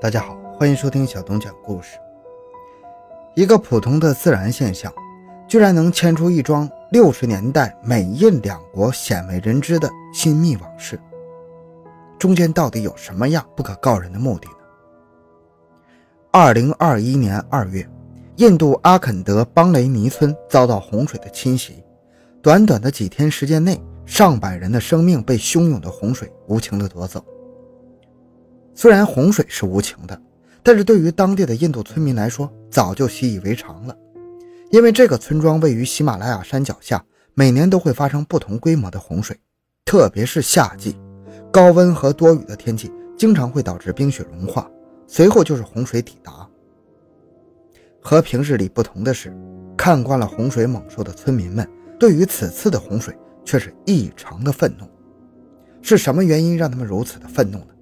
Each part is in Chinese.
大家好，欢迎收听小东讲故事。一个普通的自然现象，居然能牵出一桩六十年代美印两国鲜为人知的亲密往事，中间到底有什么样不可告人的目的呢？二零二一年二月，印度阿肯德邦雷尼村遭到洪水的侵袭，短短的几天时间内，上百人的生命被汹涌的洪水无情地夺走。虽然洪水是无情的，但是对于当地的印度村民来说，早就习以为常了。因为这个村庄位于喜马拉雅山脚下，每年都会发生不同规模的洪水，特别是夏季，高温和多雨的天气经常会导致冰雪融化，随后就是洪水抵达。和平日里不同的是，看惯了洪水猛兽的村民们，对于此次的洪水却是异常的愤怒。是什么原因让他们如此的愤怒呢？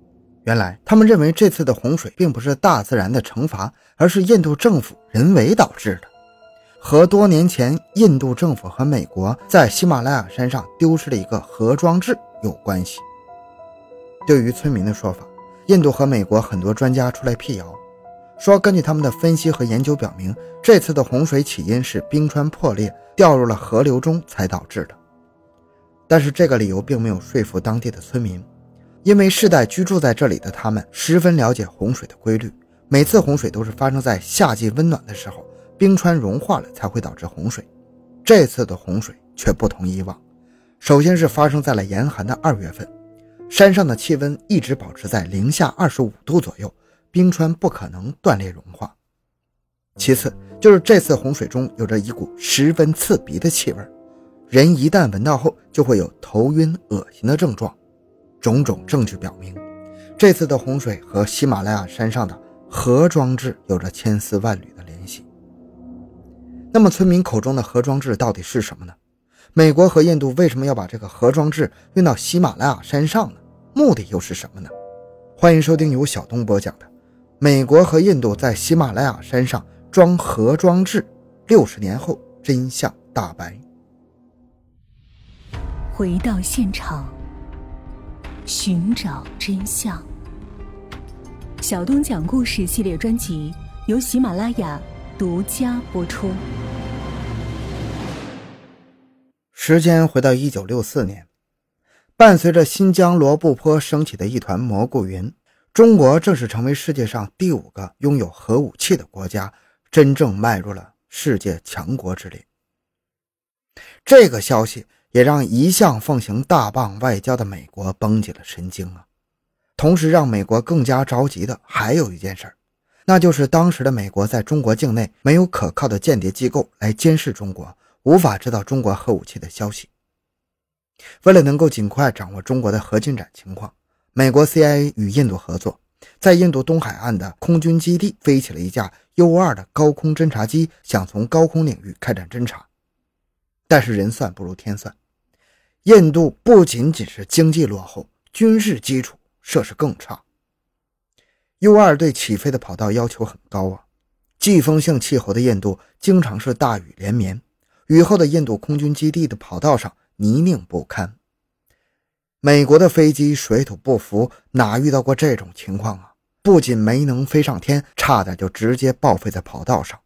原来，他们认为这次的洪水并不是大自然的惩罚，而是印度政府人为导致的，和多年前印度政府和美国在喜马拉雅山上丢失了一个核装置有关系。对于村民的说法，印度和美国很多专家出来辟谣，说根据他们的分析和研究表明，这次的洪水起因是冰川破裂掉入了河流中才导致的。但是这个理由并没有说服当地的村民。因为世代居住在这里的他们十分了解洪水的规律，每次洪水都是发生在夏季温暖的时候，冰川融化了才会导致洪水。这次的洪水却不同以往，首先是发生在了严寒的二月份，山上的气温一直保持在零下二十五度左右，冰川不可能断裂融化。其次就是这次洪水中有着一股十分刺鼻的气味，人一旦闻到后就会有头晕、恶心的症状。种种证据表明，这次的洪水和喜马拉雅山上的核装置有着千丝万缕的联系。那么，村民口中的核装置到底是什么呢？美国和印度为什么要把这个核装置运到喜马拉雅山上呢？目的又是什么呢？欢迎收听由小东播讲的《美国和印度在喜马拉雅山上装核装置》，六十年后真相大白。回到现场。寻找真相。小东讲故事系列专辑由喜马拉雅独家播出。时间回到一九六四年，伴随着新疆罗布泊升起的一团蘑菇云，中国正式成为世界上第五个拥有核武器的国家，真正迈入了世界强国之列。这个消息。也让一向奉行大棒外交的美国绷紧了神经啊！同时让美国更加着急的还有一件事那就是当时的美国在中国境内没有可靠的间谍机构来监视中国，无法知道中国核武器的消息。为了能够尽快掌握中国的核进展情况，美国 CIA 与印度合作，在印度东海岸的空军基地飞起了一架 U-2 的高空侦察机，想从高空领域开展侦察。但是人算不如天算。印度不仅仅是经济落后，军事基础设施更差。U2 对起飞的跑道要求很高啊！季风性气候的印度经常是大雨连绵，雨后的印度空军基地的跑道上泥泞不堪。美国的飞机水土不服，哪遇到过这种情况啊？不仅没能飞上天，差点就直接报废在跑道上。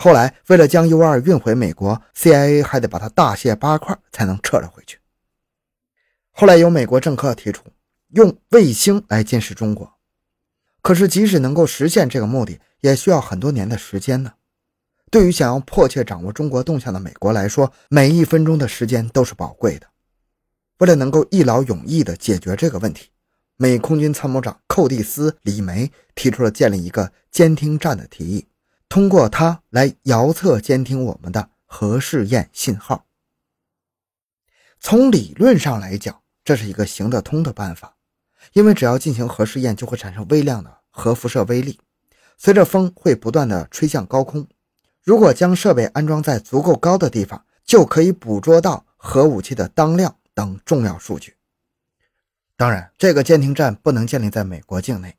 后来，为了将 U2 运回美国，CIA 还得把它大卸八块才能撤了回去。后来，有美国政客提出用卫星来监视中国，可是即使能够实现这个目的，也需要很多年的时间呢。对于想要迫切掌握中国动向的美国来说，每一分钟的时间都是宝贵的。为了能够一劳永逸地解决这个问题，美空军参谋长寇蒂斯·李梅提出了建立一个监听站的提议。通过它来遥测监听我们的核试验信号。从理论上来讲，这是一个行得通的办法，因为只要进行核试验，就会产生微量的核辐射微粒，随着风会不断的吹向高空。如果将设备安装在足够高的地方，就可以捕捉到核武器的当量等重要数据。当然，这个监听站不能建立在美国境内，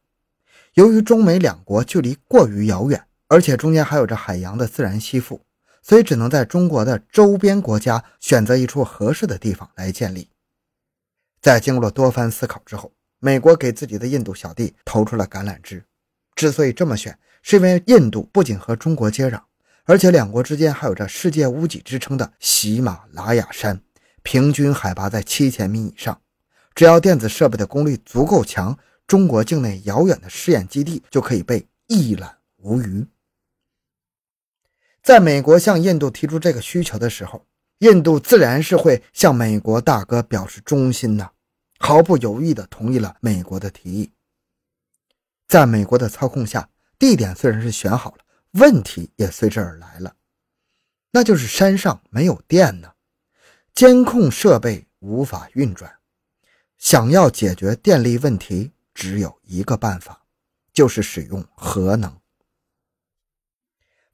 由于中美两国距离过于遥远。而且中间还有着海洋的自然吸附，所以只能在中国的周边国家选择一处合适的地方来建立。在经过了多番思考之后，美国给自己的印度小弟投出了橄榄枝，之所以这么选，是因为印度不仅和中国接壤，而且两国之间还有着世界屋脊之称的喜马拉雅山，平均海拔在七千米以上。只要电子设备的功率足够强，中国境内遥远的试验基地就可以被一览无余。在美国向印度提出这个需求的时候，印度自然是会向美国大哥表示忠心的，毫不犹豫地同意了美国的提议。在美国的操控下，地点虽然是选好了，问题也随之而来了，那就是山上没有电呢，监控设备无法运转。想要解决电力问题，只有一个办法，就是使用核能。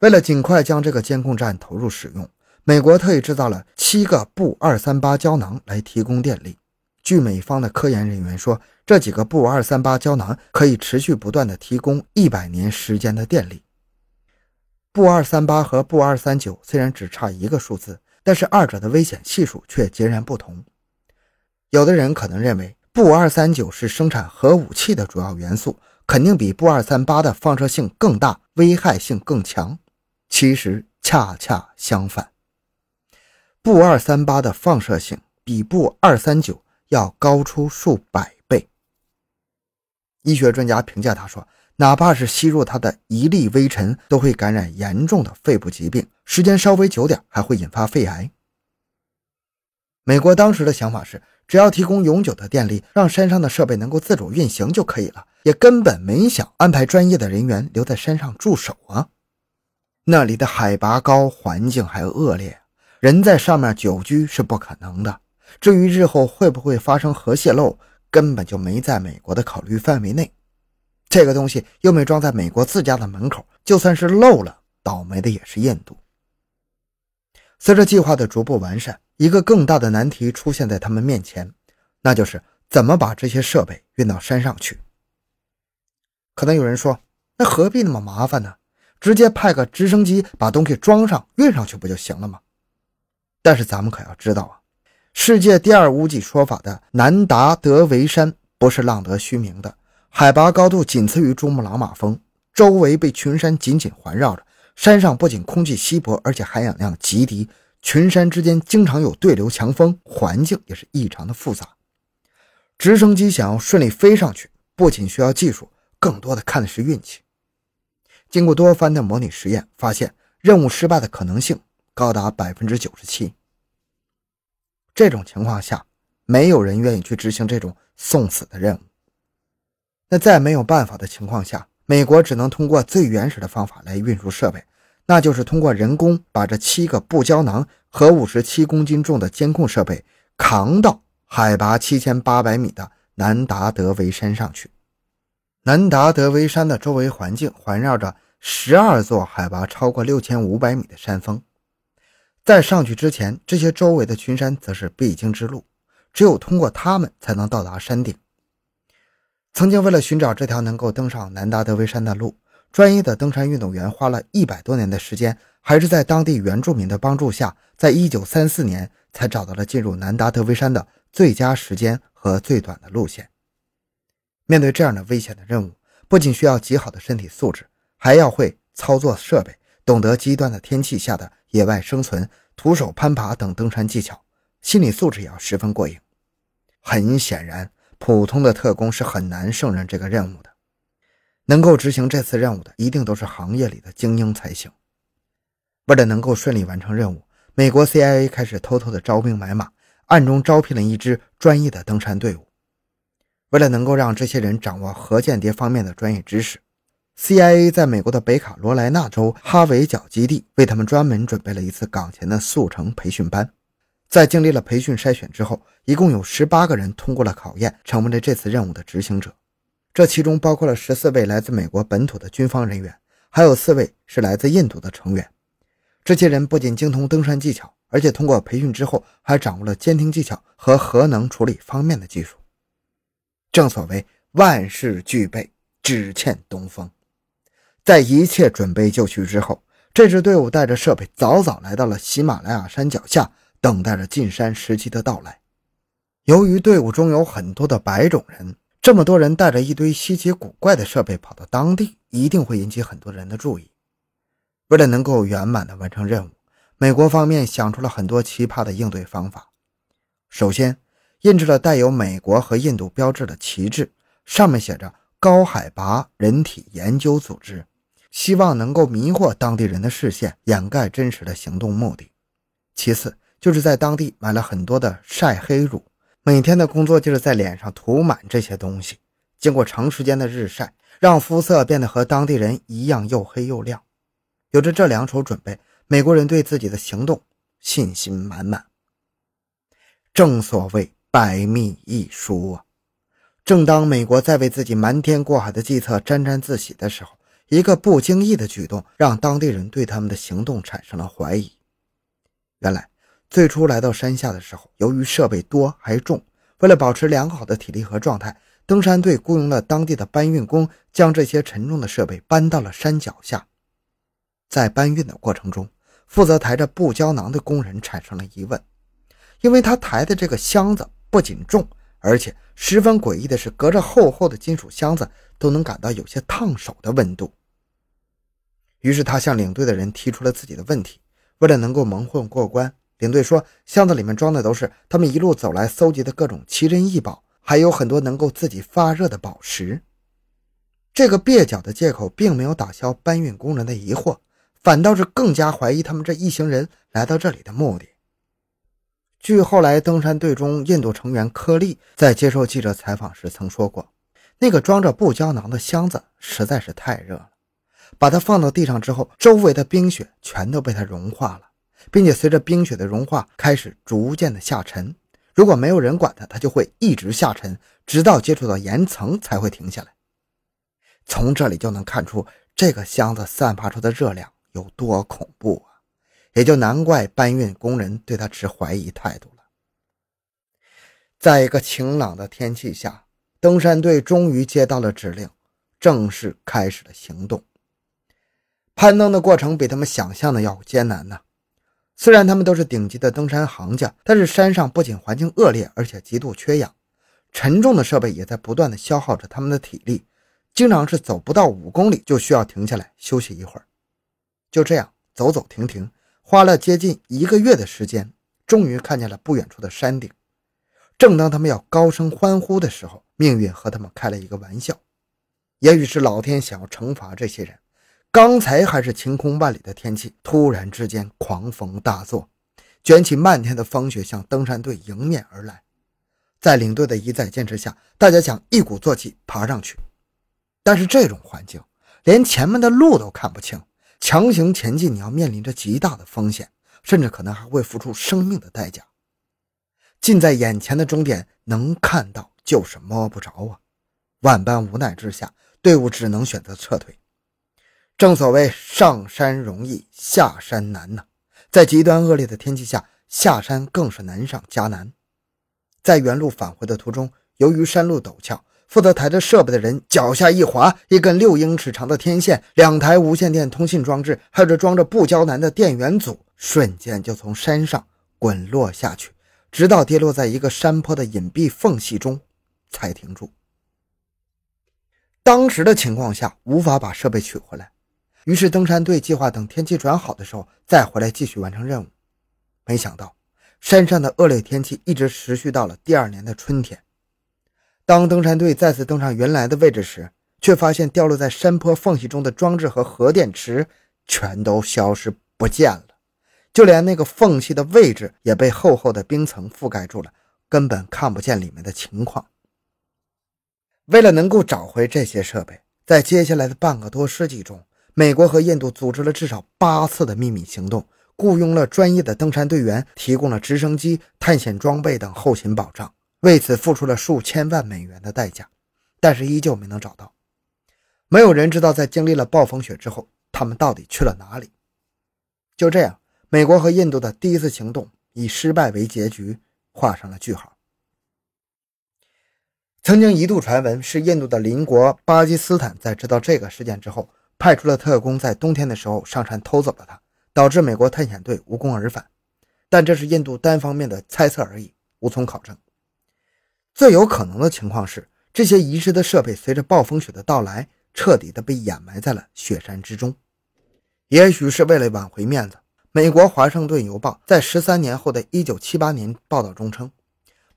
为了尽快将这个监控站投入使用，美国特意制造了七个布二三八胶囊来提供电力。据美方的科研人员说，这几个布二三八胶囊可以持续不断的提供一百年时间的电力。布二三八和布二三九虽然只差一个数字，但是二者的危险系数却截然不同。有的人可能认为布二三九是生产核武器的主要元素，肯定比布二三八的放射性更大，危害性更强。其实恰恰相反，布二三八的放射性比布二三九。要高出数百倍。医学专家评价他说：“哪怕是吸入它的一粒微尘，都会感染严重的肺部疾病，时间稍微久点还会引发肺癌。”美国当时的想法是，只要提供永久的电力，让山上的设备能够自主运行就可以了，也根本没想安排专业的人员留在山上驻守啊。那里的海拔高，环境还恶劣，人在上面久居是不可能的。至于日后会不会发生核泄漏，根本就没在美国的考虑范围内。这个东西又没装在美国自家的门口，就算是漏了，倒霉的也是印度。随着计划的逐步完善，一个更大的难题出现在他们面前，那就是怎么把这些设备运到山上去。可能有人说，那何必那么麻烦呢？直接派个直升机把东西装上运上去不就行了吗？但是咱们可要知道啊。世界第二屋脊说法的南达德维山不是浪得虚名的，海拔高度仅次于珠穆朗玛峰，周围被群山紧紧环绕着。山上不仅空气稀薄，而且含氧量极低，群山之间经常有对流强风，环境也是异常的复杂。直升机想要顺利飞上去，不仅需要技术，更多的看的是运气。经过多番的模拟实验，发现任务失败的可能性高达百分之九十七。这种情况下，没有人愿意去执行这种送死的任务。那在没有办法的情况下，美国只能通过最原始的方法来运输设备，那就是通过人工把这七个布胶囊和五十七公斤重的监控设备扛到海拔七千八百米的南达德维山上去。南达德维山的周围环境环绕着十二座海拔超过六千五百米的山峰。在上去之前，这些周围的群山则是必经之路，只有通过它们才能到达山顶。曾经为了寻找这条能够登上南达德维山的路，专业的登山运动员花了一百多年的时间，还是在当地原住民的帮助下，在一九三四年才找到了进入南达德维山的最佳时间和最短的路线。面对这样的危险的任务，不仅需要极好的身体素质，还要会操作设备。懂得极端的天气下的野外生存、徒手攀爬等登山技巧，心理素质也要十分过硬。很显然，普通的特工是很难胜任这个任务的。能够执行这次任务的，一定都是行业里的精英才行。为了能够顺利完成任务，美国 CIA 开始偷偷的招兵买马，暗中招聘了一支专业的登山队伍。为了能够让这些人掌握核间谍方面的专业知识。CIA 在美国的北卡罗来纳州哈维角基地为他们专门准备了一次岗前的速成培训班。在经历了培训筛选之后，一共有十八个人通过了考验，成为了这次任务的执行者。这其中包括了十四位来自美国本土的军方人员，还有四位是来自印度的成员。这些人不仅精通登山技巧，而且通过培训之后还掌握了监听技巧和核能处理方面的技术。正所谓万事俱备，只欠东风。在一切准备就绪之后，这支队伍带着设备早早来到了喜马拉雅山脚下，等待着进山时机的到来。由于队伍中有很多的白种人，这么多人带着一堆稀奇古怪的设备跑到当地，一定会引起很多人的注意。为了能够圆满的完成任务，美国方面想出了很多奇葩的应对方法。首先，印制了带有美国和印度标志的旗帜，上面写着“高海拔人体研究组织”，希望能够迷惑当地人的视线，掩盖真实的行动目的。其次，就是在当地买了很多的晒黑乳。每天的工作就是在脸上涂满这些东西，经过长时间的日晒，让肤色变得和当地人一样又黑又亮。有着这两手准备，美国人对自己的行动信心满满。正所谓百密一疏啊！正当美国在为自己瞒天过海的计策沾沾自喜的时候，一个不经意的举动让当地人对他们的行动产生了怀疑。原来。最初来到山下的时候，由于设备多还重，为了保持良好的体力和状态，登山队雇佣了当地的搬运工，将这些沉重的设备搬到了山脚下。在搬运的过程中，负责抬着布胶囊的工人产生了疑问，因为他抬的这个箱子不仅重，而且十分诡异的是，隔着厚厚的金属箱子都能感到有些烫手的温度。于是他向领队的人提出了自己的问题，为了能够蒙混过关。领队说：“箱子里面装的都是他们一路走来搜集的各种奇珍异宝，还有很多能够自己发热的宝石。”这个蹩脚的借口并没有打消搬运工人的疑惑，反倒是更加怀疑他们这一行人来到这里的目的。据后来登山队中印度成员柯利在接受记者采访时曾说过：“那个装着布胶囊的箱子实在是太热了，把它放到地上之后，周围的冰雪全都被它融化了。”并且随着冰雪的融化，开始逐渐的下沉。如果没有人管它，它就会一直下沉，直到接触到岩层才会停下来。从这里就能看出这个箱子散发出的热量有多恐怖啊！也就难怪搬运工人对他持怀疑态度了。在一个晴朗的天气下，登山队终于接到了指令，正式开始了行动。攀登的过程比他们想象的要艰难呢。虽然他们都是顶级的登山行家，但是山上不仅环境恶劣，而且极度缺氧，沉重的设备也在不断的消耗着他们的体力，经常是走不到五公里就需要停下来休息一会儿。就这样走走停停，花了接近一个月的时间，终于看见了不远处的山顶。正当他们要高声欢呼的时候，命运和他们开了一个玩笑，也许是老天想要惩罚这些人。刚才还是晴空万里的天气，突然之间狂风大作，卷起漫天的风雪向登山队迎面而来。在领队的一再坚持下，大家想一鼓作气爬上去，但是这种环境连前面的路都看不清，强行前进你要面临着极大的风险，甚至可能还会付出生命的代价。近在眼前的终点能看到，就是摸不着啊！万般无奈之下，队伍只能选择撤退。正所谓上山容易下山难呐，在极端恶劣的天气下，下山更是难上加难。在原路返回的途中，由于山路陡峭，负责抬着设备的人脚下一滑，一根六英尺长的天线、两台无线电通信装置，还有装着布胶囊的电源组，瞬间就从山上滚落下去，直到跌落在一个山坡的隐蔽缝隙中，才停住。当时的情况下，无法把设备取回来。于是，登山队计划等天气转好的时候再回来继续完成任务。没想到，山上的恶劣天气一直持续到了第二年的春天。当登山队再次登上原来的位置时，却发现掉落在山坡缝隙中的装置和核电池全都消失不见了，就连那个缝隙的位置也被厚厚的冰层覆盖住了，根本看不见里面的情况。为了能够找回这些设备，在接下来的半个多世纪中，美国和印度组织了至少八次的秘密行动，雇佣了专业的登山队员，提供了直升机、探险装备等后勤保障，为此付出了数千万美元的代价，但是依旧没能找到。没有人知道，在经历了暴风雪之后，他们到底去了哪里。就这样，美国和印度的第一次行动以失败为结局，画上了句号。曾经一度传闻是印度的邻国巴基斯坦在知道这个事件之后。派出了特工，在冬天的时候上山偷走了它，导致美国探险队无功而返。但这是印度单方面的猜测而已，无从考证。最有可能的情况是，这些遗失的设备随着暴风雪的到来，彻底的被掩埋在了雪山之中。也许是为了挽回面子，美国《华盛顿邮报》在十三年后的一九七八年报道中称，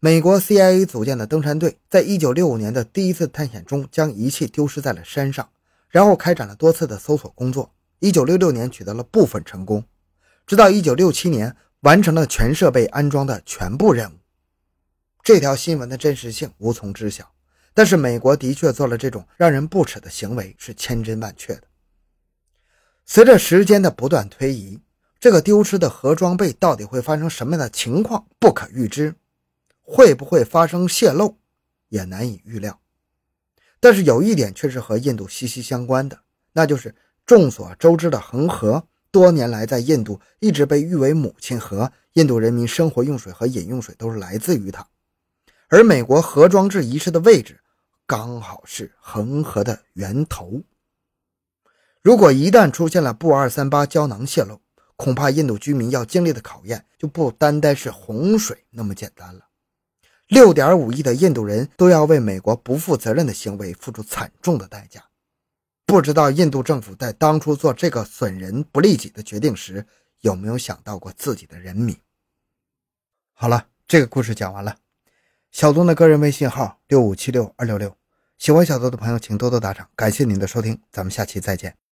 美国 CIA 组建的登山队在一九六五年的第一次探险中将仪器丢失在了山上，然后开展了多次的搜索工作。一九六六年取得了部分成功，直到一九六七年完成了全设备安装的全部任务。这条新闻的真实性无从知晓，但是美国的确做了这种让人不齿的行为，是千真万确的。随着时间的不断推移，这个丢失的核装备到底会发生什么样的情况不可预知，会不会发生泄漏也难以预料。但是有一点却是和印度息息相关的，那就是。众所周知的恒河，多年来在印度一直被誉为母亲河，印度人民生活用水和饮用水都是来自于它。而美国核装置遗失的位置，刚好是恒河的源头。如果一旦出现了布二三八胶囊泄漏，恐怕印度居民要经历的考验就不单单是洪水那么简单了。六点五亿的印度人都要为美国不负责任的行为付出惨重的代价。不知道印度政府在当初做这个损人不利己的决定时，有没有想到过自己的人民？好了，这个故事讲完了。小东的个人微信号六五七六二六六，喜欢小东的朋友请多多打赏，感谢您的收听，咱们下期再见。